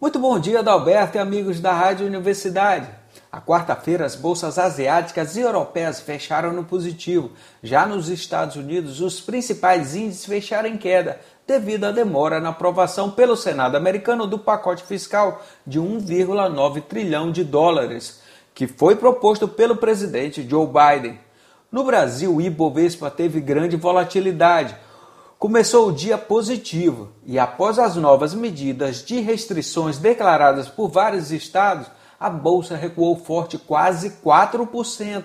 Muito bom dia, Adalberto e amigos da Rádio Universidade. A quarta-feira, as bolsas asiáticas e europeias fecharam no positivo. Já nos Estados Unidos, os principais índices fecharam em queda, devido à demora na aprovação pelo Senado americano do pacote fiscal de 1,9 trilhão de dólares, que foi proposto pelo presidente Joe Biden. No Brasil, o Ibovespa teve grande volatilidade começou o dia positivo e, após as novas medidas de restrições declaradas por vários estados, a bolsa recuou forte quase 4%.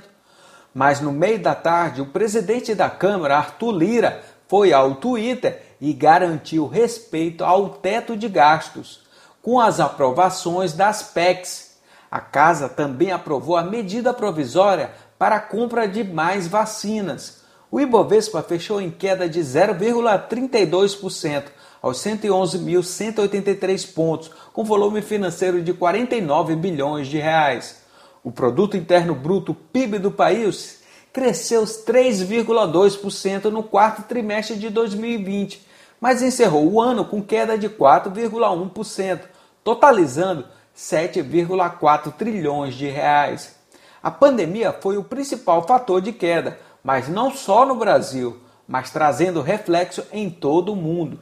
Mas no meio da tarde, o presidente da Câmara, Arthur Lira, foi ao Twitter e garantiu respeito ao teto de gastos, com as aprovações das PECs. A casa também aprovou a medida provisória para a compra de mais vacinas o Ibovespa fechou em queda de 0,32% aos 111.183 pontos, com volume financeiro de 49 bilhões de reais. O produto interno bruto PIB do país cresceu 3,2% no quarto trimestre de 2020, mas encerrou o ano com queda de 4,1%, totalizando 7,4 trilhões de reais. A pandemia foi o principal fator de queda, mas não só no Brasil, mas trazendo reflexo em todo o mundo.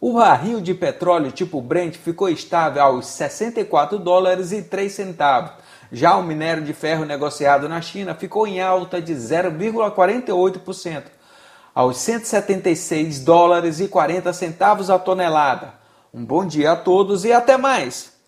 O barril de petróleo tipo Brent ficou estável aos 64 dólares e 3 centavos. Já o minério de ferro negociado na China ficou em alta de 0,48%, aos 176 dólares e 40 centavos a tonelada. Um bom dia a todos e até mais!